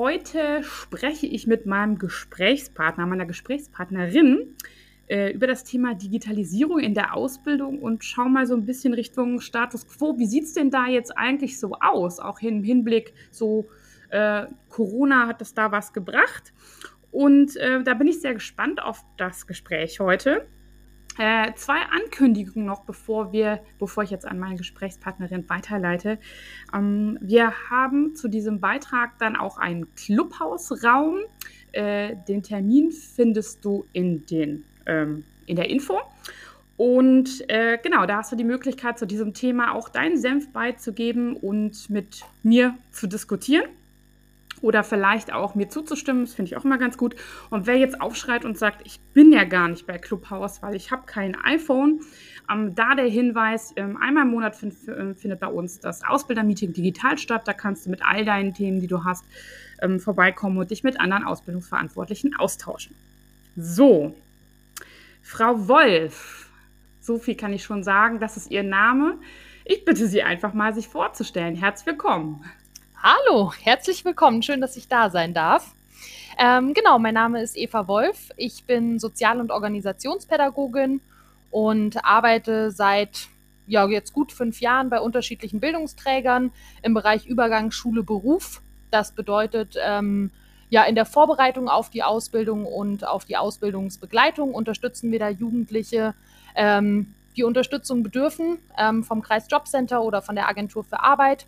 Heute spreche ich mit meinem Gesprächspartner, meiner Gesprächspartnerin äh, über das Thema Digitalisierung in der Ausbildung und schau mal so ein bisschen Richtung Status quo. Wie sieht es denn da jetzt eigentlich so aus? Auch im Hinblick so äh, Corona hat es da was gebracht. Und äh, da bin ich sehr gespannt auf das Gespräch heute. Äh, zwei Ankündigungen noch, bevor wir, bevor ich jetzt an meine Gesprächspartnerin weiterleite. Ähm, wir haben zu diesem Beitrag dann auch einen Clubhausraum. Äh, den Termin findest du in den ähm, in der Info. Und äh, genau, da hast du die Möglichkeit, zu diesem Thema auch deinen Senf beizugeben und mit mir zu diskutieren oder vielleicht auch mir zuzustimmen. Das finde ich auch immer ganz gut. Und wer jetzt aufschreit und sagt, ich bin ja gar nicht bei Clubhouse, weil ich habe kein iPhone, ähm, da der Hinweis, ähm, einmal im Monat find, äh, findet bei uns das Ausbildermeeting digital statt. Da kannst du mit all deinen Themen, die du hast, ähm, vorbeikommen und dich mit anderen Ausbildungsverantwortlichen austauschen. So, Frau Wolf, so viel kann ich schon sagen, das ist ihr Name. Ich bitte Sie einfach mal, sich vorzustellen. Herzlich willkommen. Hallo, herzlich willkommen. Schön, dass ich da sein darf. Ähm, genau, mein Name ist Eva Wolf. Ich bin Sozial- und Organisationspädagogin und arbeite seit ja, jetzt gut fünf Jahren bei unterschiedlichen Bildungsträgern im Bereich Übergang Schule-Beruf. Das bedeutet, ähm, ja, in der Vorbereitung auf die Ausbildung und auf die Ausbildungsbegleitung unterstützen wir da Jugendliche, ähm, die Unterstützung bedürfen ähm, vom Kreisjobcenter oder von der Agentur für Arbeit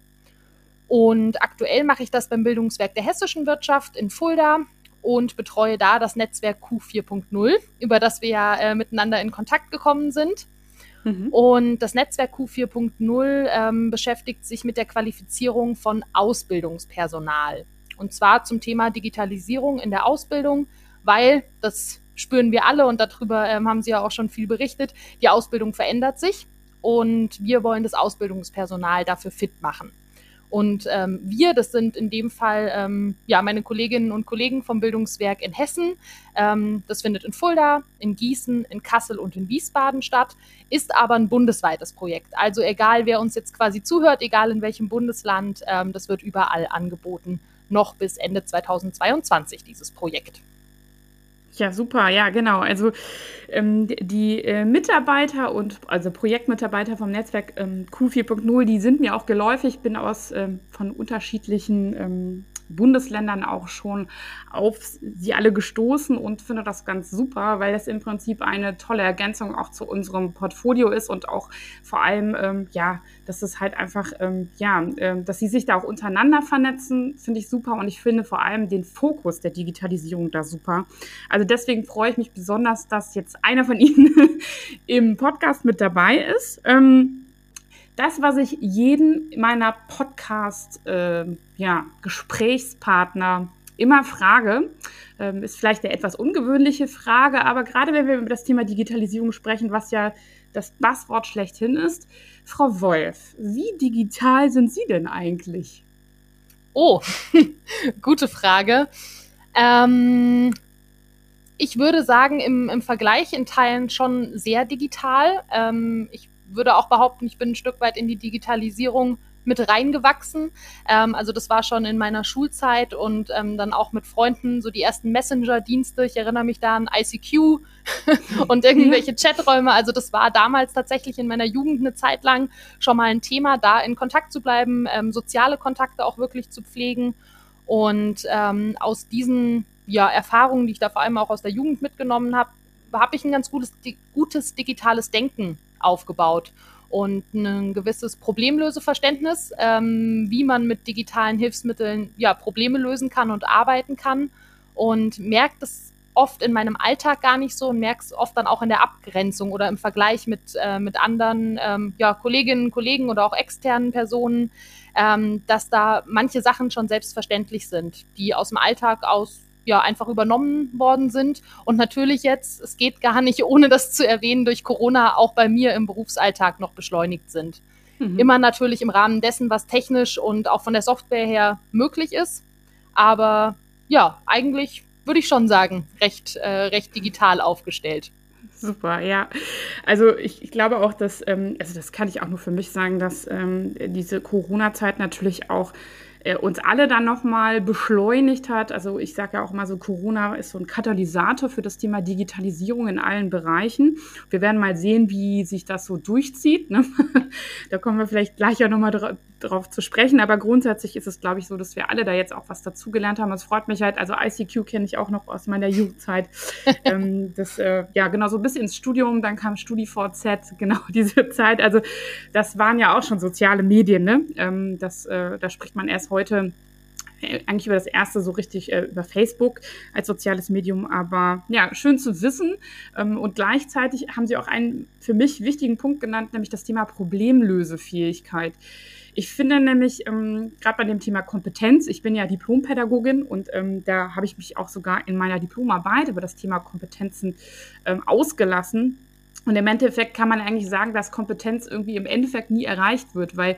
und aktuell mache ich das beim Bildungswerk der hessischen Wirtschaft in Fulda und betreue da das Netzwerk Q4.0, über das wir ja äh, miteinander in Kontakt gekommen sind. Mhm. Und das Netzwerk Q4.0 ähm, beschäftigt sich mit der Qualifizierung von Ausbildungspersonal. Und zwar zum Thema Digitalisierung in der Ausbildung, weil das spüren wir alle und darüber ähm, haben Sie ja auch schon viel berichtet. Die Ausbildung verändert sich und wir wollen das Ausbildungspersonal dafür fit machen. Und ähm, wir, das sind in dem Fall ähm, ja meine Kolleginnen und Kollegen vom Bildungswerk in Hessen. Ähm, das findet in Fulda, in Gießen, in Kassel und in Wiesbaden statt, ist aber ein bundesweites Projekt. Also egal, wer uns jetzt quasi zuhört, egal in welchem Bundesland, ähm, das wird überall angeboten, noch bis Ende 2022 dieses Projekt. Ja, super, ja, genau. Also ähm, die äh, Mitarbeiter und also Projektmitarbeiter vom Netzwerk ähm, Q4.0, die sind mir auch geläufig. Bin aus ähm, von unterschiedlichen ähm, Bundesländern auch schon auf sie alle gestoßen und finde das ganz super, weil das im Prinzip eine tolle Ergänzung auch zu unserem Portfolio ist und auch vor allem, ähm, ja, dass es halt einfach, ähm, ja, äh, dass sie sich da auch untereinander vernetzen, finde ich super und ich finde vor allem den Fokus der Digitalisierung da super. Also deswegen freue ich mich besonders, dass jetzt einer von Ihnen im Podcast mit dabei ist. Ähm, das, was ich jeden meiner Podcast, äh, ja, immer frage, ähm, ist vielleicht eine etwas ungewöhnliche Frage, aber gerade wenn wir über das Thema Digitalisierung sprechen, was ja das Basswort schlechthin ist, Frau Wolf, wie digital sind Sie denn eigentlich? Oh, gute Frage. Ähm, ich würde sagen, im, im Vergleich in Teilen schon sehr digital. Ähm, ich würde auch behaupten, ich bin ein Stück weit in die Digitalisierung mit reingewachsen. Ähm, also das war schon in meiner Schulzeit und ähm, dann auch mit Freunden so die ersten Messenger-Dienste. Ich erinnere mich da an ICQ und irgendwelche Chaträume. Also das war damals tatsächlich in meiner Jugend eine Zeit lang schon mal ein Thema, da in Kontakt zu bleiben, ähm, soziale Kontakte auch wirklich zu pflegen. Und ähm, aus diesen ja, Erfahrungen, die ich da vor allem auch aus der Jugend mitgenommen habe, habe ich ein ganz gutes, gutes digitales Denken aufgebaut. Und ein gewisses Problemlöseverständnis, ähm, wie man mit digitalen Hilfsmitteln ja Probleme lösen kann und arbeiten kann. Und merkt es oft in meinem Alltag gar nicht so und merke es oft dann auch in der Abgrenzung oder im Vergleich mit, äh, mit anderen ähm, ja, Kolleginnen, Kollegen oder auch externen Personen, ähm, dass da manche Sachen schon selbstverständlich sind, die aus dem Alltag aus ja einfach übernommen worden sind. Und natürlich jetzt, es geht gar nicht, ohne das zu erwähnen, durch Corona auch bei mir im Berufsalltag noch beschleunigt sind. Mhm. Immer natürlich im Rahmen dessen, was technisch und auch von der Software her möglich ist. Aber ja, eigentlich würde ich schon sagen, recht, äh, recht digital aufgestellt. Super, ja. Also ich, ich glaube auch, dass, ähm, also das kann ich auch nur für mich sagen, dass ähm, diese Corona-Zeit natürlich auch äh, uns alle dann nochmal beschleunigt hat. Also ich sage ja auch immer so, Corona ist so ein Katalysator für das Thema Digitalisierung in allen Bereichen. Wir werden mal sehen, wie sich das so durchzieht. Ne? da kommen wir vielleicht gleich ja nochmal drauf zu sprechen. Aber grundsätzlich ist es, glaube ich, so, dass wir alle da jetzt auch was dazugelernt haben. Es freut mich halt, also ICQ kenne ich auch noch aus meiner Jugendzeit. ähm, das, äh, ja, genau, so bis ins Studium, dann kam StudiVZ, genau diese Zeit. Also das waren ja auch schon soziale Medien, ne? Ähm, das, äh, da spricht man erst heute äh, eigentlich über das erste so richtig äh, über Facebook als soziales Medium, aber ja, schön zu wissen. Ähm, und gleichzeitig haben Sie auch einen für mich wichtigen Punkt genannt, nämlich das Thema Problemlösefähigkeit. Ich finde nämlich, ähm, gerade bei dem Thema Kompetenz, ich bin ja Diplompädagogin und ähm, da habe ich mich auch sogar in meiner Diplomarbeit über das Thema Kompetenzen ähm, ausgelassen. Und im Endeffekt kann man eigentlich sagen, dass Kompetenz irgendwie im Endeffekt nie erreicht wird, weil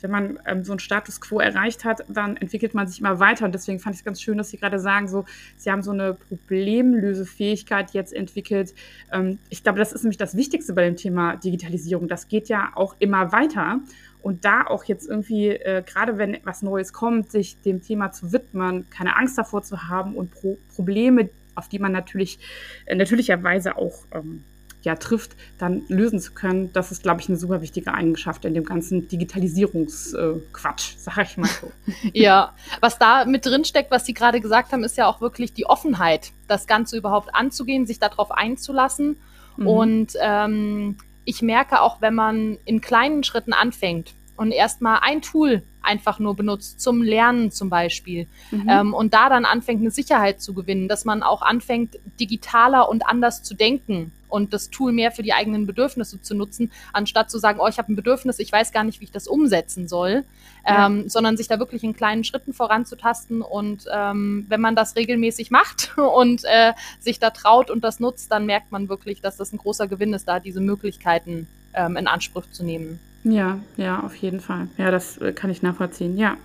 wenn man ähm, so einen Status quo erreicht hat, dann entwickelt man sich immer weiter. Und deswegen fand ich es ganz schön, dass Sie gerade sagen, so, Sie haben so eine Problemlösefähigkeit jetzt entwickelt. Ähm, ich glaube, das ist nämlich das Wichtigste bei dem Thema Digitalisierung. Das geht ja auch immer weiter. Und da auch jetzt irgendwie, äh, gerade wenn was Neues kommt, sich dem Thema zu widmen, keine Angst davor zu haben und Pro Probleme, auf die man natürlich äh, natürlicherweise auch ähm, ja, trifft, dann lösen zu können, das ist, glaube ich, eine super wichtige Eigenschaft in dem ganzen Digitalisierungsquatsch, äh, sage ich mal so. ja, was da mit drin steckt, was Sie gerade gesagt haben, ist ja auch wirklich die Offenheit, das Ganze überhaupt anzugehen, sich darauf einzulassen. Mhm. Und ähm, ich merke auch, wenn man in kleinen Schritten anfängt und erstmal ein Tool einfach nur benutzt, zum Lernen zum Beispiel. Mhm. Ähm, und da dann anfängt, eine Sicherheit zu gewinnen, dass man auch anfängt, digitaler und anders zu denken und das Tool mehr für die eigenen Bedürfnisse zu nutzen, anstatt zu sagen, oh, ich habe ein Bedürfnis, ich weiß gar nicht, wie ich das umsetzen soll, ja. ähm, sondern sich da wirklich in kleinen Schritten voranzutasten. Und ähm, wenn man das regelmäßig macht und äh, sich da traut und das nutzt, dann merkt man wirklich, dass das ein großer Gewinn ist, da diese Möglichkeiten ähm, in Anspruch zu nehmen. Ja, ja, auf jeden Fall. Ja, das äh, kann ich nachvollziehen. Ja.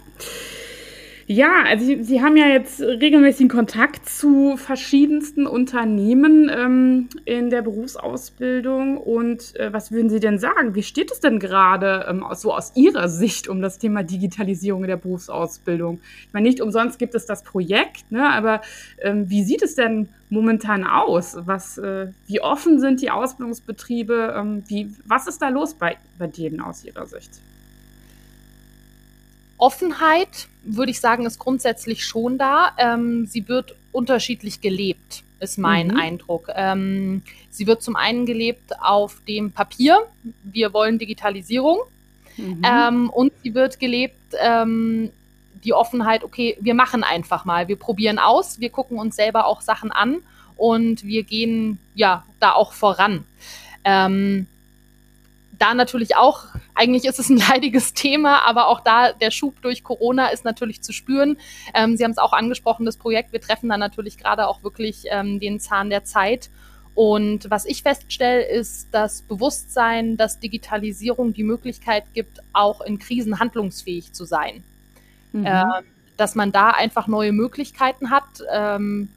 Ja, also Sie, Sie haben ja jetzt regelmäßigen Kontakt zu verschiedensten Unternehmen ähm, in der Berufsausbildung. Und äh, was würden Sie denn sagen? Wie steht es denn gerade ähm, so aus Ihrer Sicht um das Thema Digitalisierung in der Berufsausbildung? Ich meine, nicht umsonst gibt es das Projekt, ne? aber ähm, wie sieht es denn momentan aus? Was, äh, wie offen sind die Ausbildungsbetriebe? Ähm, wie, was ist da los bei, bei denen aus Ihrer Sicht? Offenheit, würde ich sagen, ist grundsätzlich schon da. Ähm, sie wird unterschiedlich gelebt, ist mein mhm. Eindruck. Ähm, sie wird zum einen gelebt auf dem Papier. Wir wollen Digitalisierung. Mhm. Ähm, und sie wird gelebt, ähm, die Offenheit, okay, wir machen einfach mal. Wir probieren aus, wir gucken uns selber auch Sachen an und wir gehen ja da auch voran. Ähm, da natürlich auch, eigentlich ist es ein leidiges Thema, aber auch da der Schub durch Corona ist natürlich zu spüren. Ähm, Sie haben es auch angesprochen, das Projekt. Wir treffen da natürlich gerade auch wirklich ähm, den Zahn der Zeit. Und was ich feststelle, ist das Bewusstsein, dass Digitalisierung die Möglichkeit gibt, auch in Krisen handlungsfähig zu sein. Mhm. Ähm, dass man da einfach neue Möglichkeiten hat. Ähm,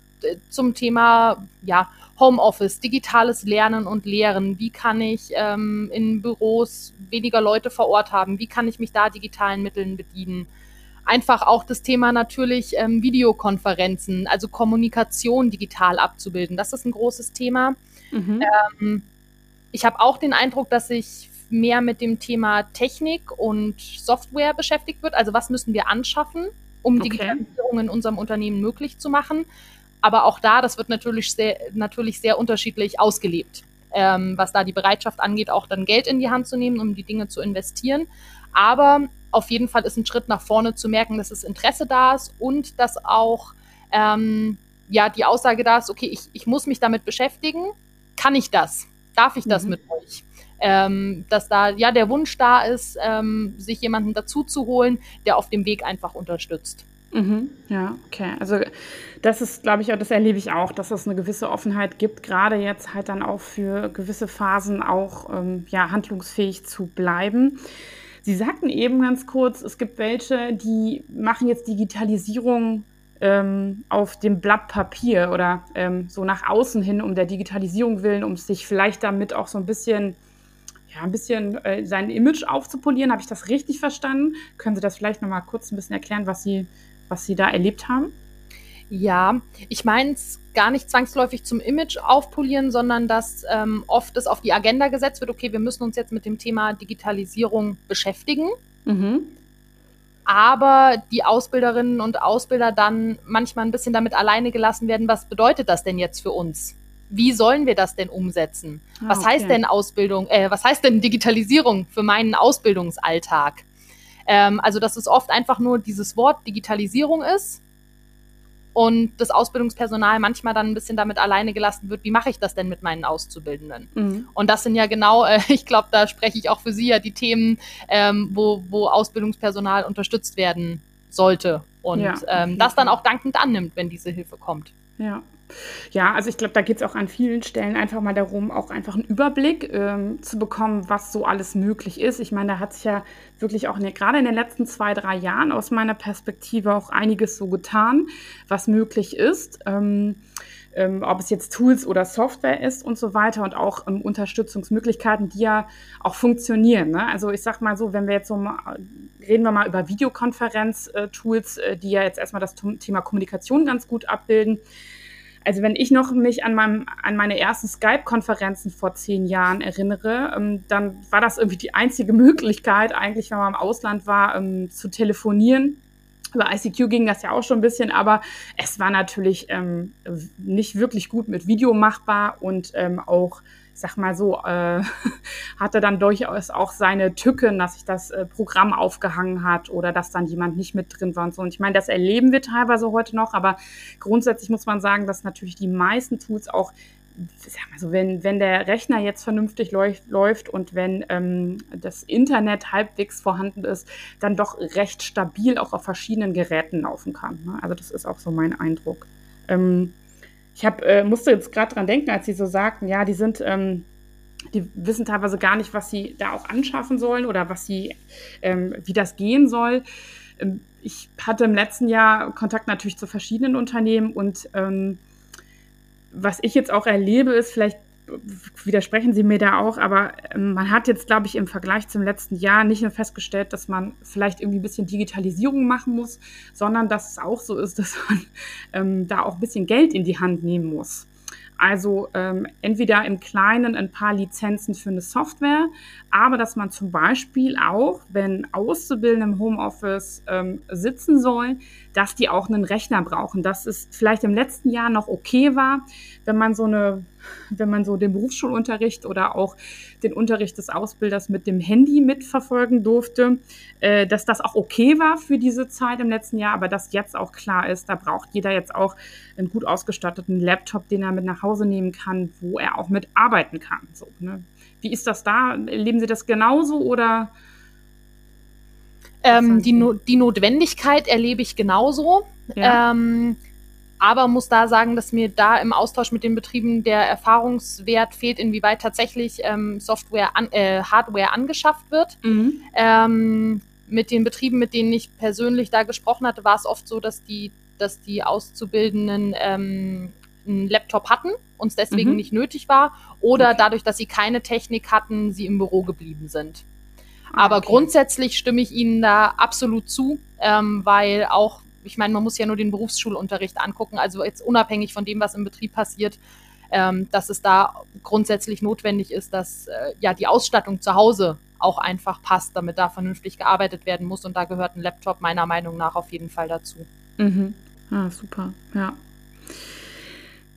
zum Thema ja, Homeoffice, digitales Lernen und Lehren. Wie kann ich ähm, in Büros weniger Leute vor Ort haben? Wie kann ich mich da digitalen Mitteln bedienen? Einfach auch das Thema natürlich ähm, Videokonferenzen, also Kommunikation digital abzubilden. Das ist ein großes Thema. Mhm. Ähm, ich habe auch den Eindruck, dass sich mehr mit dem Thema Technik und Software beschäftigt wird. Also was müssen wir anschaffen, um okay. Digitalisierung in unserem Unternehmen möglich zu machen? Aber auch da, das wird natürlich sehr, natürlich sehr unterschiedlich ausgelebt, ähm, was da die Bereitschaft angeht, auch dann Geld in die Hand zu nehmen, um die Dinge zu investieren. Aber auf jeden Fall ist ein Schritt nach vorne zu merken, dass das Interesse da ist und dass auch ähm, ja die Aussage da ist, okay, ich, ich muss mich damit beschäftigen. Kann ich das? Darf ich das mhm. mit euch? Ähm, dass da ja der Wunsch da ist, ähm, sich jemanden dazu zu holen, der auf dem Weg einfach unterstützt. Mhm, ja, okay. Also das ist, glaube ich, das erlebe ich auch, dass es eine gewisse Offenheit gibt, gerade jetzt halt dann auch für gewisse Phasen auch ähm, ja, handlungsfähig zu bleiben. Sie sagten eben ganz kurz, es gibt welche, die machen jetzt Digitalisierung ähm, auf dem Blatt Papier oder ähm, so nach außen hin um der Digitalisierung willen, um sich vielleicht damit auch so ein bisschen ja, ein bisschen äh, sein Image aufzupolieren. Habe ich das richtig verstanden? Können Sie das vielleicht noch mal kurz ein bisschen erklären, was Sie, was Sie da erlebt haben? Ja, ich meine es gar nicht zwangsläufig zum Image aufpolieren, sondern dass ähm, oft es auf die Agenda gesetzt wird, okay, wir müssen uns jetzt mit dem Thema Digitalisierung beschäftigen. Mhm. Aber die Ausbilderinnen und Ausbilder dann manchmal ein bisschen damit alleine gelassen werden, was bedeutet das denn jetzt für uns? Wie sollen wir das denn umsetzen? Ah, was okay. heißt denn Ausbildung, äh, was heißt denn Digitalisierung für meinen Ausbildungsalltag? Ähm, also, dass es oft einfach nur dieses Wort Digitalisierung ist und das Ausbildungspersonal manchmal dann ein bisschen damit alleine gelassen wird, wie mache ich das denn mit meinen Auszubildenden? Mhm. Und das sind ja genau, äh, ich glaube, da spreche ich auch für Sie ja die Themen, ähm, wo, wo Ausbildungspersonal unterstützt werden sollte und ja, ähm, das dann auch dankend annimmt, wenn diese Hilfe kommt. Ja, ja, also ich glaube, da geht es auch an vielen Stellen einfach mal darum, auch einfach einen Überblick ähm, zu bekommen, was so alles möglich ist. Ich meine, da hat sich ja wirklich auch gerade in den letzten zwei, drei Jahren aus meiner Perspektive auch einiges so getan, was möglich ist. Ähm, ähm, ob es jetzt Tools oder Software ist und so weiter und auch ähm, Unterstützungsmöglichkeiten, die ja auch funktionieren. Ne? Also ich sag mal so, wenn wir jetzt so mal, reden wir mal über Videokonferenz-Tools, äh, die ja jetzt erstmal das Thema Kommunikation ganz gut abbilden also wenn ich noch mich an, meinem, an meine ersten Skype-Konferenzen vor zehn Jahren erinnere, ähm, dann war das irgendwie die einzige Möglichkeit, eigentlich, wenn man im Ausland war, ähm, zu telefonieren. Über ICQ ging das ja auch schon ein bisschen, aber es war natürlich ähm, nicht wirklich gut mit Video machbar und auch sag mal so, äh, hatte dann durchaus auch seine Tücken, dass sich das äh, Programm aufgehangen hat oder dass dann jemand nicht mit drin war und so. Und ich meine, das erleben wir teilweise heute noch, aber grundsätzlich muss man sagen, dass natürlich die meisten Tools auch sag mal so, wenn, wenn der Rechner jetzt vernünftig läuft, und wenn ähm, das Internet halbwegs vorhanden ist, dann doch recht stabil auch auf verschiedenen Geräten laufen kann. Ne? Also das ist auch so mein Eindruck. Ähm, ich hab, äh, musste jetzt gerade dran denken, als Sie so sagten, ja, die sind, ähm, die wissen teilweise gar nicht, was sie da auch anschaffen sollen oder was sie, ähm, wie das gehen soll. Ähm, ich hatte im letzten Jahr Kontakt natürlich zu verschiedenen Unternehmen und ähm, was ich jetzt auch erlebe, ist vielleicht widersprechen Sie mir da auch, aber ähm, man hat jetzt, glaube ich, im Vergleich zum letzten Jahr nicht nur festgestellt, dass man vielleicht irgendwie ein bisschen Digitalisierung machen muss, sondern dass es auch so ist, dass man ähm, da auch ein bisschen Geld in die Hand nehmen muss. Also ähm, entweder im Kleinen ein paar Lizenzen für eine Software, aber dass man zum Beispiel auch, wenn Auszubildende im Homeoffice ähm, sitzen sollen, dass die auch einen Rechner brauchen. Dass es vielleicht im letzten Jahr noch okay war, wenn man so eine wenn man so den Berufsschulunterricht oder auch den Unterricht des Ausbilders mit dem Handy mitverfolgen durfte, äh, dass das auch okay war für diese Zeit im letzten Jahr, aber dass jetzt auch klar ist, da braucht jeder jetzt auch einen gut ausgestatteten Laptop, den er mit nach Hause nehmen kann, wo er auch mit arbeiten kann. So, ne? Wie ist das da? Leben Sie das genauso oder? Ähm, die, no die Notwendigkeit erlebe ich genauso. Ja. Ähm, aber muss da sagen, dass mir da im Austausch mit den Betrieben der Erfahrungswert fehlt, inwieweit tatsächlich ähm, Software, an, äh, Hardware angeschafft wird. Mhm. Ähm, mit den Betrieben, mit denen ich persönlich da gesprochen hatte, war es oft so, dass die, dass die Auszubildenden ähm, einen Laptop hatten und es deswegen mhm. nicht nötig war oder okay. dadurch, dass sie keine Technik hatten, sie im Büro geblieben sind. Ah, Aber okay. grundsätzlich stimme ich Ihnen da absolut zu, ähm, weil auch ich meine, man muss ja nur den Berufsschulunterricht angucken, also jetzt unabhängig von dem, was im Betrieb passiert, ähm, dass es da grundsätzlich notwendig ist, dass äh, ja die Ausstattung zu Hause auch einfach passt, damit da vernünftig gearbeitet werden muss. Und da gehört ein Laptop meiner Meinung nach auf jeden Fall dazu. Mhm. Ah, super, ja.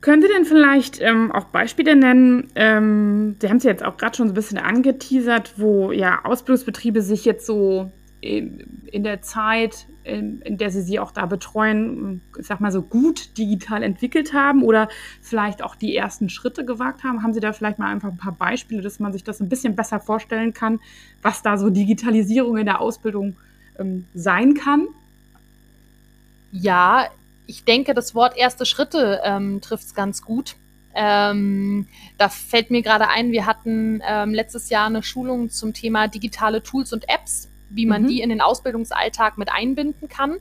Können Sie denn vielleicht ähm, auch Beispiele nennen? Ähm, Sie haben es ja jetzt auch gerade schon so ein bisschen angeteasert, wo ja Ausbildungsbetriebe sich jetzt so in, in der Zeit, in, in, der sie sie auch da betreuen, ich sag mal so gut digital entwickelt haben oder vielleicht auch die ersten Schritte gewagt haben? Haben Sie da vielleicht mal einfach ein paar Beispiele, dass man sich das ein bisschen besser vorstellen kann, was da so Digitalisierung in der Ausbildung ähm, sein kann? Ja, ich denke, das Wort erste Schritte ähm, trifft es ganz gut. Ähm, da fällt mir gerade ein, wir hatten ähm, letztes Jahr eine Schulung zum Thema digitale Tools und Apps, wie man mhm. die in den Ausbildungsalltag mit einbinden kann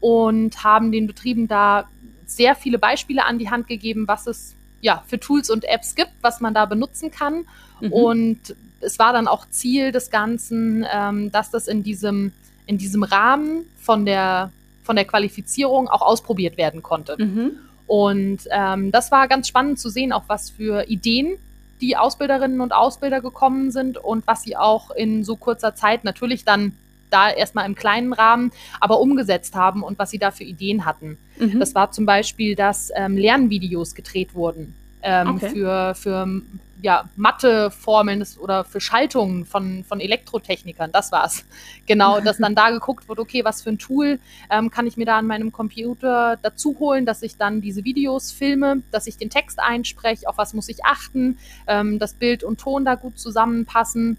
und haben den Betrieben da sehr viele Beispiele an die Hand gegeben, was es ja für Tools und Apps gibt, was man da benutzen kann. Mhm. Und es war dann auch Ziel des Ganzen, ähm, dass das in diesem, in diesem Rahmen von der, von der Qualifizierung auch ausprobiert werden konnte. Mhm. Und ähm, das war ganz spannend zu sehen, auch was für Ideen die Ausbilderinnen und Ausbilder gekommen sind und was sie auch in so kurzer Zeit natürlich dann da erstmal im kleinen Rahmen, aber umgesetzt haben und was sie da für Ideen hatten. Mhm. Das war zum Beispiel, dass ähm, Lernvideos gedreht wurden ähm, okay. für, für ja, Matheformeln oder für Schaltungen von, von Elektrotechnikern. Das war's. Genau, dass dann da geguckt wird, okay, was für ein Tool ähm, kann ich mir da an meinem Computer dazu holen, dass ich dann diese Videos filme, dass ich den Text einspreche, auf was muss ich achten, ähm, dass Bild und Ton da gut zusammenpassen,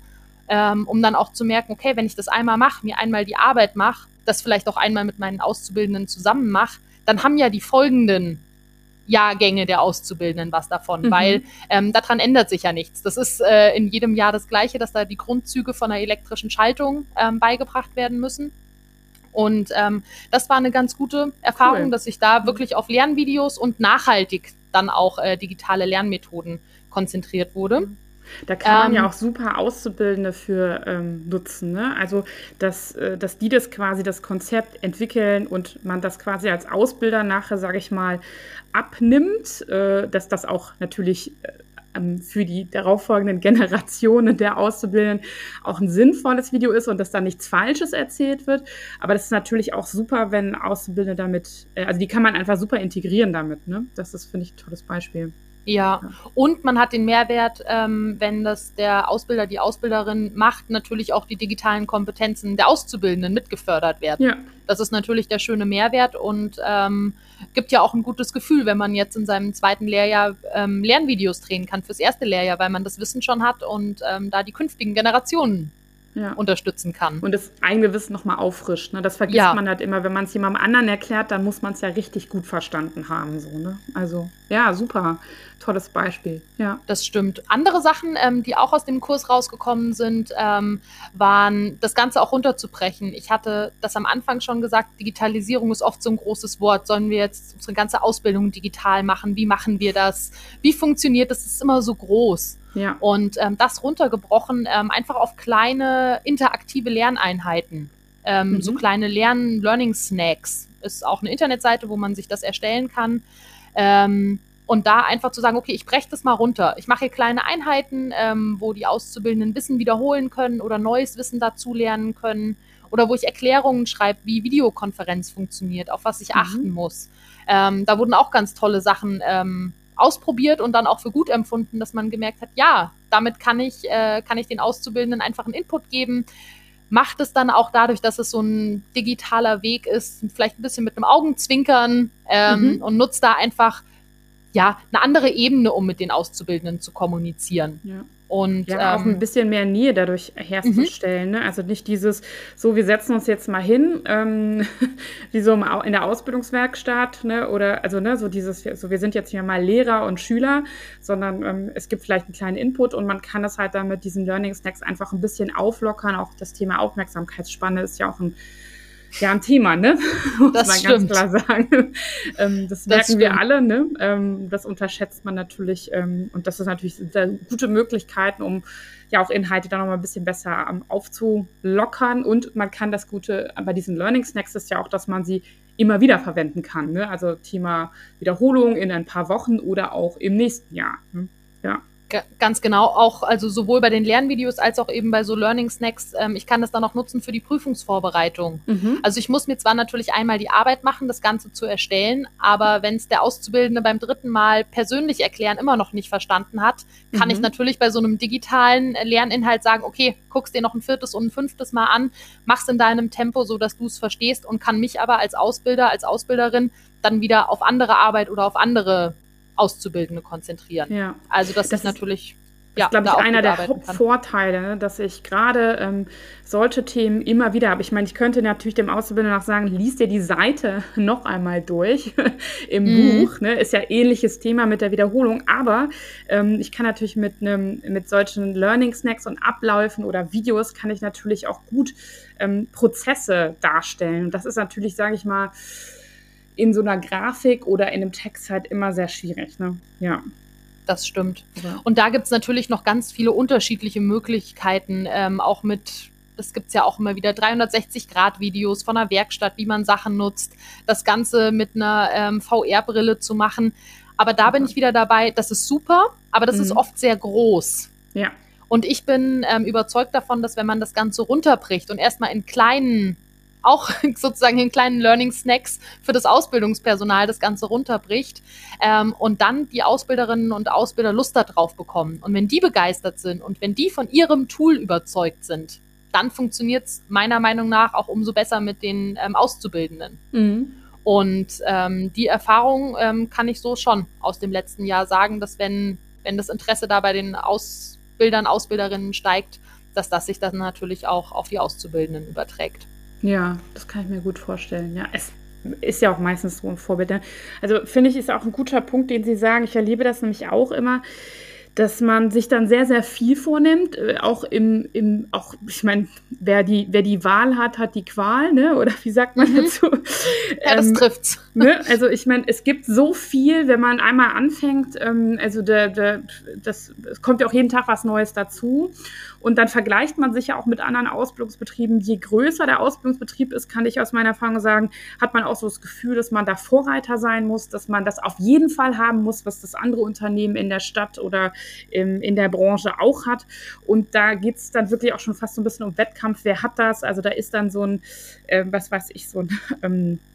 ähm, um dann auch zu merken, okay, wenn ich das einmal mache, mir einmal die Arbeit mache, das vielleicht auch einmal mit meinen Auszubildenden zusammen mache, dann haben ja die folgenden Jahrgänge der Auszubildenden was davon, mhm. weil ähm, daran ändert sich ja nichts. Das ist äh, in jedem Jahr das Gleiche, dass da die Grundzüge von einer elektrischen Schaltung ähm, beigebracht werden müssen. Und ähm, das war eine ganz gute Erfahrung, cool. dass ich da wirklich auf Lernvideos und nachhaltig dann auch äh, digitale Lernmethoden konzentriert wurde. Mhm. Da kann man ähm, ja auch super Auszubildende für ähm, nutzen. Ne? Also, dass, äh, dass die das quasi das Konzept entwickeln und man das quasi als Ausbilder nachher, sage ich mal, abnimmt, äh, dass das auch natürlich äh, ähm, für die darauffolgenden Generationen der Auszubildenden auch ein sinnvolles Video ist und dass da nichts Falsches erzählt wird. Aber das ist natürlich auch super, wenn Auszubildende damit, äh, also die kann man einfach super integrieren damit. Ne? Das ist, finde ich, ein tolles Beispiel. Ja, und man hat den Mehrwert, ähm, wenn das der Ausbilder, die Ausbilderin macht, natürlich auch die digitalen Kompetenzen der Auszubildenden mitgefördert werden. Ja. Das ist natürlich der schöne Mehrwert und ähm, gibt ja auch ein gutes Gefühl, wenn man jetzt in seinem zweiten Lehrjahr ähm, Lernvideos drehen kann fürs erste Lehrjahr, weil man das Wissen schon hat und ähm, da die künftigen Generationen ja. unterstützen kann. Und das eigene Wissen nochmal auffrischt. Ne? Das vergisst ja. man halt immer. Wenn man es jemandem anderen erklärt, dann muss man es ja richtig gut verstanden haben. So, ne? Also, ja, super. Tolles Beispiel. Ja. Das stimmt. Andere Sachen, ähm, die auch aus dem Kurs rausgekommen sind, ähm, waren, das Ganze auch runterzubrechen. Ich hatte das am Anfang schon gesagt, Digitalisierung ist oft so ein großes Wort. Sollen wir jetzt unsere ganze Ausbildung digital machen? Wie machen wir das? Wie funktioniert das? Das ist immer so groß. Ja. Und ähm, das runtergebrochen ähm, einfach auf kleine interaktive Lerneinheiten. Ähm, mhm. So kleine Lern Learning Snacks ist auch eine Internetseite, wo man sich das erstellen kann. Ähm, und da einfach zu sagen, okay, ich breche das mal runter. Ich mache hier kleine Einheiten, ähm, wo die Auszubildenden Wissen wiederholen können oder neues Wissen dazu lernen können. Oder wo ich Erklärungen schreibe, wie Videokonferenz funktioniert, auf was ich mhm. achten muss. Ähm, da wurden auch ganz tolle Sachen ähm, ausprobiert und dann auch für gut empfunden, dass man gemerkt hat, ja, damit kann ich, äh, kann ich den Auszubildenden einfach einen Input geben. Macht es dann auch dadurch, dass es so ein digitaler Weg ist, vielleicht ein bisschen mit einem Augenzwinkern ähm, mhm. und nutzt da einfach ja eine andere Ebene, um mit den Auszubildenden zu kommunizieren. Ja. Und ja, ähm, auch ein bisschen mehr Nähe dadurch herzustellen. Mhm. Ne? Also nicht dieses, so, wir setzen uns jetzt mal hin, ähm, wie so in der Ausbildungswerkstatt, ne? oder also ne, so dieses, so wir sind jetzt hier mal Lehrer und Schüler, sondern ähm, es gibt vielleicht einen kleinen Input und man kann das halt dann mit diesen Learning Snacks einfach ein bisschen auflockern. Auch das Thema Aufmerksamkeitsspanne ist ja auch ein ja ein Thema, ne? Muss das man stimmt. ganz klar sagen. ähm, das, das merken stimmt. wir alle, ne? Ähm, das unterschätzt man natürlich. Ähm, und das ist natürlich gute Möglichkeiten, um ja auch Inhalte dann nochmal ein bisschen besser ähm, aufzulockern. Und man kann das Gute bei diesen Learning Snacks ist ja auch, dass man sie immer wieder verwenden kann. Ne? Also Thema Wiederholung in ein paar Wochen oder auch im nächsten Jahr. Ne? Ja ganz genau, auch also sowohl bei den Lernvideos als auch eben bei so Learning Snacks. Ähm, ich kann das dann auch nutzen für die Prüfungsvorbereitung. Mhm. Also ich muss mir zwar natürlich einmal die Arbeit machen, das Ganze zu erstellen, aber wenn es der Auszubildende beim dritten Mal persönlich erklären immer noch nicht verstanden hat, kann mhm. ich natürlich bei so einem digitalen Lerninhalt sagen, okay, guckst dir noch ein viertes und ein fünftes Mal an, mach's in deinem Tempo, so dass du es verstehst und kann mich aber als Ausbilder, als Ausbilderin dann wieder auf andere Arbeit oder auf andere Auszubildende konzentrieren. Ja. Also das, das ist natürlich ja, ist, glaube ich, einer der Hauptvorteile, ne, dass ich gerade ähm, solche Themen immer wieder habe. Ich meine, ich könnte natürlich dem Auszubildenden auch sagen, liest dir die Seite noch einmal durch im mhm. Buch. Ne? Ist ja ähnliches Thema mit der Wiederholung. Aber ähm, ich kann natürlich mit einem mit solchen Learning Snacks und Abläufen oder Videos kann ich natürlich auch gut ähm, Prozesse darstellen. Und das ist natürlich, sage ich mal, in so einer Grafik oder in einem Text halt immer sehr schwierig. Ne? Ja. Das stimmt. Ja. Und da gibt's natürlich noch ganz viele unterschiedliche Möglichkeiten, ähm, auch mit das gibt's ja auch immer wieder 360-Grad-Videos von einer Werkstatt, wie man Sachen nutzt, das Ganze mit einer ähm, VR-Brille zu machen. Aber da bin ich wieder dabei, das ist super, aber das mhm. ist oft sehr groß. Ja. Und ich bin ähm, überzeugt davon, dass wenn man das Ganze runterbricht und erstmal in kleinen auch sozusagen in kleinen Learning Snacks für das Ausbildungspersonal das Ganze runterbricht ähm, und dann die Ausbilderinnen und Ausbilder Lust darauf bekommen. Und wenn die begeistert sind und wenn die von ihrem Tool überzeugt sind, dann funktioniert es meiner Meinung nach auch umso besser mit den ähm, Auszubildenden. Mhm. Und ähm, die Erfahrung ähm, kann ich so schon aus dem letzten Jahr sagen, dass wenn, wenn das Interesse da bei den Ausbildern, Ausbilderinnen steigt, dass das sich dann natürlich auch auf die Auszubildenden überträgt. Ja, das kann ich mir gut vorstellen. Ja, es ist ja auch meistens so ein Vorbild. Ne? Also finde ich, ist auch ein guter Punkt, den Sie sagen. Ich erlebe das nämlich auch immer dass man sich dann sehr, sehr viel vornimmt. Äh, auch im, im auch, ich meine, wer die, wer die Wahl hat, hat die Qual, ne? Oder wie sagt man mhm. dazu? Ja, das ähm, trifft's. Ne? Also ich meine, es gibt so viel, wenn man einmal anfängt, ähm, also der, der, das, es kommt ja auch jeden Tag was Neues dazu. Und dann vergleicht man sich ja auch mit anderen Ausbildungsbetrieben. Je größer der Ausbildungsbetrieb ist, kann ich aus meiner Erfahrung sagen, hat man auch so das Gefühl, dass man da Vorreiter sein muss, dass man das auf jeden Fall haben muss, was das andere Unternehmen in der Stadt oder im, in der Branche auch hat. Und da geht es dann wirklich auch schon fast so ein bisschen um Wettkampf. Wer hat das? Also da ist dann so ein, äh, was weiß ich, so ein ähm, äh,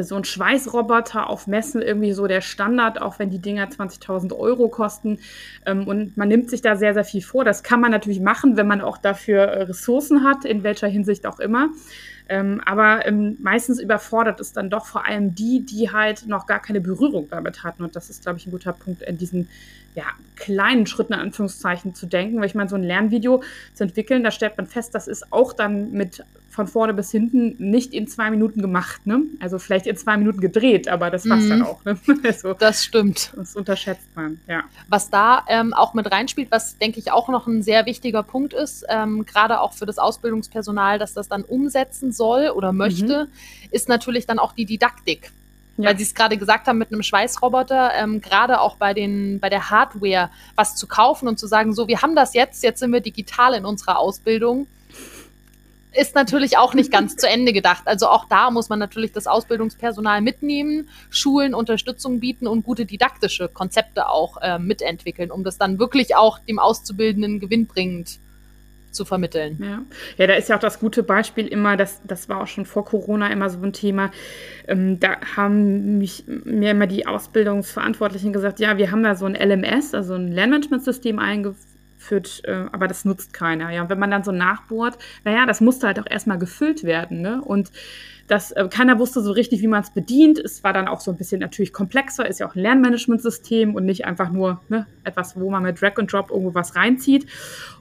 so ein Schweißroboter auf Messen irgendwie so der Standard, auch wenn die Dinger 20.000 Euro kosten. Ähm, und man nimmt sich da sehr, sehr viel vor. Das kann man natürlich machen, wenn man auch dafür äh, Ressourcen hat, in welcher Hinsicht auch immer. Ähm, aber ähm, meistens überfordert es dann doch vor allem die, die halt noch gar keine Berührung damit hatten. Und das ist, glaube ich, ein guter Punkt, in diesen ja, kleinen Schritten in Anführungszeichen zu denken. Weil ich meine, so ein Lernvideo zu entwickeln, da stellt man fest, das ist auch dann mit von vorne bis hinten nicht in zwei Minuten gemacht. Ne? Also vielleicht in zwei Minuten gedreht, aber das war's mhm. dann auch. Ne? Also, das stimmt. Das unterschätzt man, ja. Was da ähm, auch mit reinspielt, was denke ich auch noch ein sehr wichtiger Punkt ist, ähm, gerade auch für das Ausbildungspersonal, dass das dann umsetzen soll oder möchte, mhm. ist natürlich dann auch die Didaktik. Ja. Weil Sie es gerade gesagt haben mit einem Schweißroboter, ähm, gerade auch bei den bei der Hardware was zu kaufen und zu sagen, so wir haben das jetzt, jetzt sind wir digital in unserer Ausbildung ist natürlich auch nicht ganz zu Ende gedacht. Also auch da muss man natürlich das Ausbildungspersonal mitnehmen, Schulen Unterstützung bieten und gute didaktische Konzepte auch äh, mitentwickeln, um das dann wirklich auch dem Auszubildenden gewinnbringend zu vermitteln. Ja. ja, da ist ja auch das gute Beispiel immer, das, das war auch schon vor Corona immer so ein Thema. Ähm, da haben mich, mir immer die Ausbildungsverantwortlichen gesagt, ja, wir haben da so ein LMS, also ein Lernmanagementsystem eingeführt führt, äh, aber das nutzt keiner. Ja, und wenn man dann so nachbohrt, naja, das musste halt auch erstmal gefüllt werden. Ne? Und das, äh, keiner wusste so richtig, wie man es bedient. Es war dann auch so ein bisschen natürlich komplexer, ist ja auch ein Lernmanagementsystem und nicht einfach nur ne, etwas, wo man mit Drag and Drop irgendwo was reinzieht.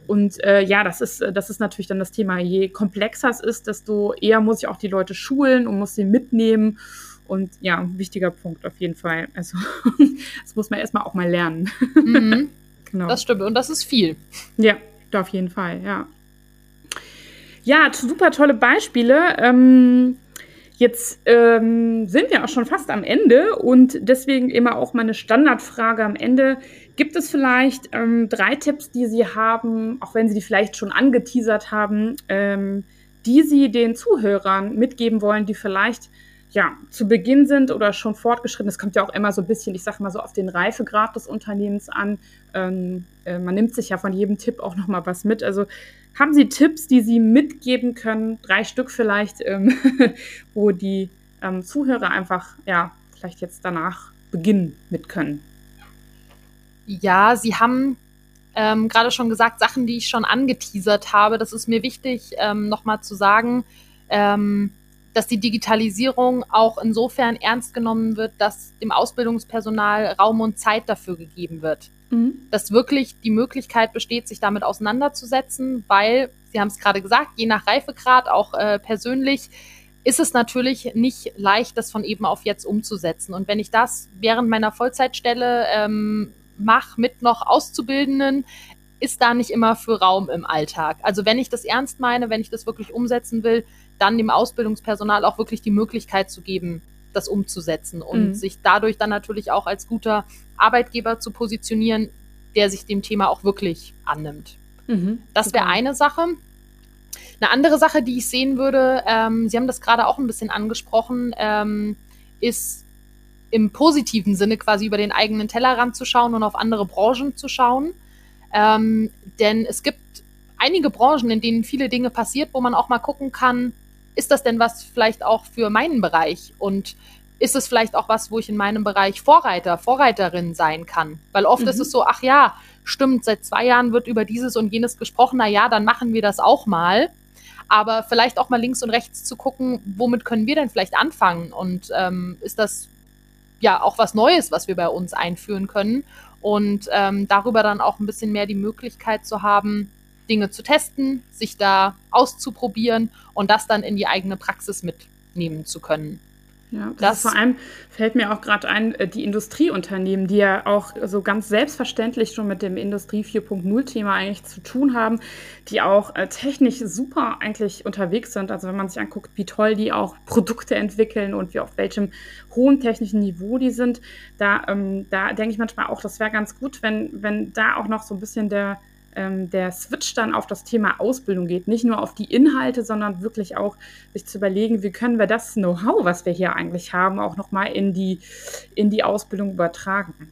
Und äh, ja, das ist, das ist natürlich dann das Thema. Je komplexer es ist, desto eher muss ich auch die Leute schulen und muss sie mitnehmen. Und ja, ein wichtiger Punkt auf jeden Fall. Also, das muss man erstmal auch mal lernen. Mhm. Genau. Das stimmt. Und das ist viel. Ja, auf jeden Fall, ja. Ja, super tolle Beispiele. Ähm, jetzt ähm, sind wir auch schon fast am Ende und deswegen immer auch meine Standardfrage am Ende. Gibt es vielleicht ähm, drei Tipps, die Sie haben, auch wenn Sie die vielleicht schon angeteasert haben, ähm, die Sie den Zuhörern mitgeben wollen, die vielleicht ja, zu Beginn sind oder schon fortgeschritten. Es kommt ja auch immer so ein bisschen, ich sage mal so, auf den Reifegrad des Unternehmens an. Ähm, äh, man nimmt sich ja von jedem Tipp auch nochmal was mit. Also haben Sie Tipps, die Sie mitgeben können, drei Stück vielleicht, ähm, wo die ähm, Zuhörer einfach, ja, vielleicht jetzt danach beginnen mit können? Ja, Sie haben ähm, gerade schon gesagt, Sachen, die ich schon angeteasert habe. Das ist mir wichtig, ähm, nochmal zu sagen. Dass die Digitalisierung auch insofern ernst genommen wird, dass dem Ausbildungspersonal Raum und Zeit dafür gegeben wird. mhm. dass wirklich die Möglichkeit besteht, sich damit auseinanderzusetzen, weil, Sie haben es gerade gesagt, je nach Reifegrad, auch äh, persönlich, ist es natürlich nicht leicht, das von eben auf jetzt umzusetzen. Und wenn ich das während meiner Vollzeitstelle ähm, mache mit noch Auszubildenden, ist da nicht immer für Raum im Alltag. Also wenn ich das ernst meine, wenn ich das wirklich umsetzen will, dann dem Ausbildungspersonal auch wirklich die Möglichkeit zu geben, das umzusetzen und mhm. sich dadurch dann natürlich auch als guter Arbeitgeber zu positionieren, der sich dem Thema auch wirklich annimmt. Mhm. Das wäre eine Sache. Eine andere Sache, die ich sehen würde, ähm, Sie haben das gerade auch ein bisschen angesprochen, ähm, ist im positiven Sinne quasi über den eigenen Tellerrand zu schauen und auf andere Branchen zu schauen. Ähm, denn es gibt einige Branchen, in denen viele Dinge passiert, wo man auch mal gucken kann, ist das denn was vielleicht auch für meinen Bereich? Und ist es vielleicht auch was, wo ich in meinem Bereich Vorreiter, Vorreiterin sein kann? Weil oft mhm. ist es so, ach ja, stimmt, seit zwei Jahren wird über dieses und jenes gesprochen, na ja, dann machen wir das auch mal. Aber vielleicht auch mal links und rechts zu gucken, womit können wir denn vielleicht anfangen? Und ähm, ist das ja auch was Neues, was wir bei uns einführen können? Und ähm, darüber dann auch ein bisschen mehr die Möglichkeit zu haben, Dinge zu testen, sich da auszuprobieren und das dann in die eigene Praxis mitnehmen zu können. Ja, das, das vor allem fällt mir auch gerade ein, äh, die Industrieunternehmen, die ja auch so ganz selbstverständlich schon mit dem Industrie 4.0-Thema eigentlich zu tun haben, die auch äh, technisch super eigentlich unterwegs sind. Also wenn man sich anguckt, wie toll die auch Produkte entwickeln und wie auf welchem hohen technischen Niveau die sind, da, ähm, da denke ich manchmal auch, das wäre ganz gut, wenn, wenn da auch noch so ein bisschen der der Switch dann auf das Thema Ausbildung geht. Nicht nur auf die Inhalte, sondern wirklich auch sich zu überlegen, wie können wir das Know-how, was wir hier eigentlich haben, auch nochmal in die, in die Ausbildung übertragen.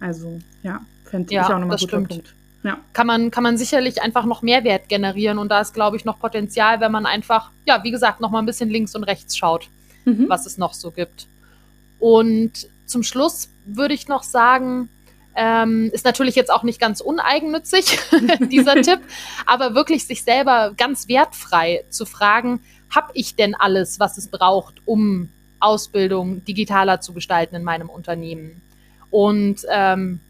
Also ja, fände ja, ich auch nochmal ein guter stimmt. Punkt. Ja. Kann man, kann man sicherlich einfach noch Mehrwert generieren und da ist, glaube ich, noch Potenzial, wenn man einfach, ja, wie gesagt, nochmal ein bisschen links und rechts schaut, mhm. was es noch so gibt. Und zum Schluss würde ich noch sagen, ähm, ist natürlich jetzt auch nicht ganz uneigennützig, dieser Tipp, aber wirklich sich selber ganz wertfrei zu fragen, habe ich denn alles, was es braucht, um Ausbildung digitaler zu gestalten in meinem Unternehmen? Und ähm,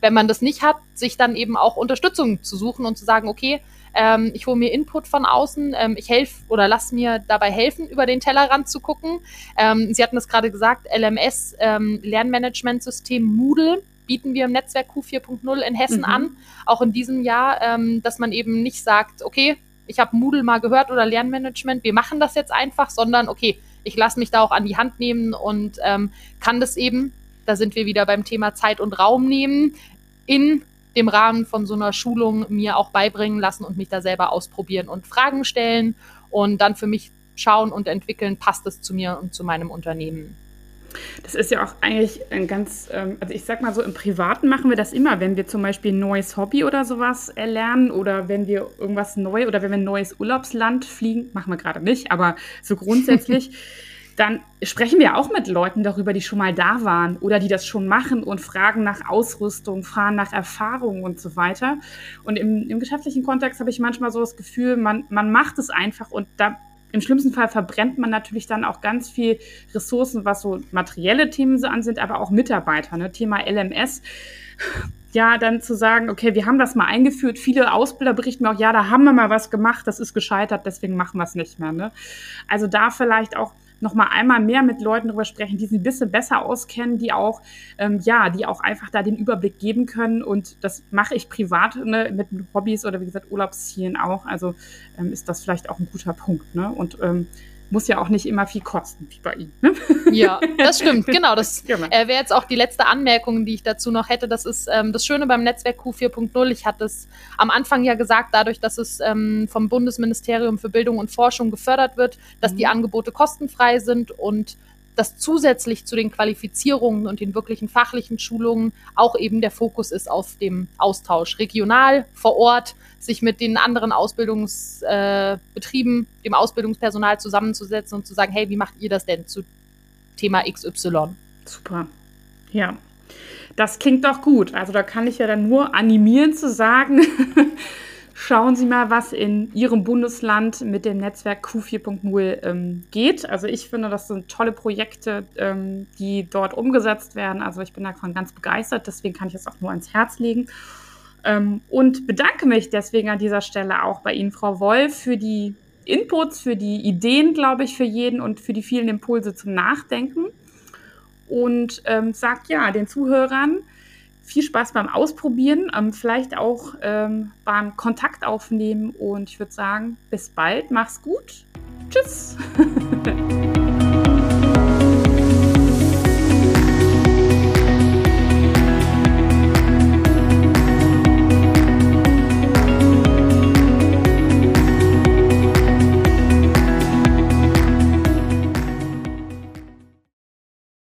wenn man das nicht hat, sich dann eben auch Unterstützung zu suchen und zu sagen, okay, ähm, ich hole mir Input von außen, ähm, ich helfe oder lass mir dabei helfen, über den Tellerrand zu gucken. Ähm, Sie hatten es gerade gesagt, LMS, ähm, Lernmanagementsystem Moodle bieten wir im Netzwerk Q4.0 in Hessen mhm. an, auch in diesem Jahr, ähm, dass man eben nicht sagt, okay, ich habe Moodle mal gehört oder Lernmanagement, wir machen das jetzt einfach, sondern okay, ich lasse mich da auch an die Hand nehmen und ähm, kann das eben, da sind wir wieder beim Thema Zeit und Raum nehmen, in dem Rahmen von so einer Schulung mir auch beibringen lassen und mich da selber ausprobieren und Fragen stellen und dann für mich schauen und entwickeln, passt es zu mir und zu meinem Unternehmen. Das ist ja auch eigentlich ein ganz, ähm, also ich sag mal so, im Privaten machen wir das immer, wenn wir zum Beispiel ein neues Hobby oder sowas erlernen oder wenn wir irgendwas neu oder wenn wir ein neues Urlaubsland fliegen, machen wir gerade nicht, aber so grundsätzlich, dann sprechen wir auch mit Leuten darüber, die schon mal da waren oder die das schon machen und fragen nach Ausrüstung, fragen nach Erfahrung und so weiter. Und im, im geschäftlichen Kontext habe ich manchmal so das Gefühl, man, man macht es einfach und da im schlimmsten Fall verbrennt man natürlich dann auch ganz viel Ressourcen, was so materielle Themen so an sind, aber auch Mitarbeiter. Ne? Thema LMS. Ja, dann zu sagen, okay, wir haben das mal eingeführt. Viele Ausbilder berichten mir auch, ja, da haben wir mal was gemacht, das ist gescheitert, deswegen machen wir es nicht mehr. Ne? Also da vielleicht auch noch mal einmal mehr mit Leuten darüber sprechen, die sich ein bisschen besser auskennen, die auch, ähm, ja, die auch einfach da den Überblick geben können. Und das mache ich privat ne, mit Hobbys oder wie gesagt Urlaubszielen auch. Also ähm, ist das vielleicht auch ein guter Punkt. Ne? Und ähm, muss ja auch nicht immer viel kosten, wie bei ihm. Ne? Ja, das stimmt, genau. Das genau. äh, wäre jetzt auch die letzte Anmerkung, die ich dazu noch hätte. Das ist ähm, das Schöne beim Netzwerk Q4.0. Ich hatte es am Anfang ja gesagt, dadurch, dass es ähm, vom Bundesministerium für Bildung und Forschung gefördert wird, dass mhm. die Angebote kostenfrei sind und dass zusätzlich zu den Qualifizierungen und den wirklichen fachlichen Schulungen auch eben der Fokus ist auf dem Austausch regional, vor Ort, sich mit den anderen Ausbildungsbetrieben, äh, dem Ausbildungspersonal zusammenzusetzen und zu sagen, hey, wie macht ihr das denn zu Thema XY? Super. Ja. Das klingt doch gut. Also da kann ich ja dann nur animieren zu sagen, schauen Sie mal, was in Ihrem Bundesland mit dem Netzwerk Q4.0 ähm, geht. Also ich finde, das sind tolle Projekte, ähm, die dort umgesetzt werden. Also ich bin davon ganz begeistert, deswegen kann ich es auch nur ans Herz legen. Ähm, und bedanke mich deswegen an dieser Stelle auch bei Ihnen, Frau Wolf, für die Inputs, für die Ideen, glaube ich, für jeden und für die vielen Impulse zum Nachdenken. Und ähm, sagt ja den Zuhörern, viel Spaß beim Ausprobieren, ähm, vielleicht auch ähm, beim Kontakt aufnehmen und ich würde sagen, bis bald, mach's gut. Tschüss.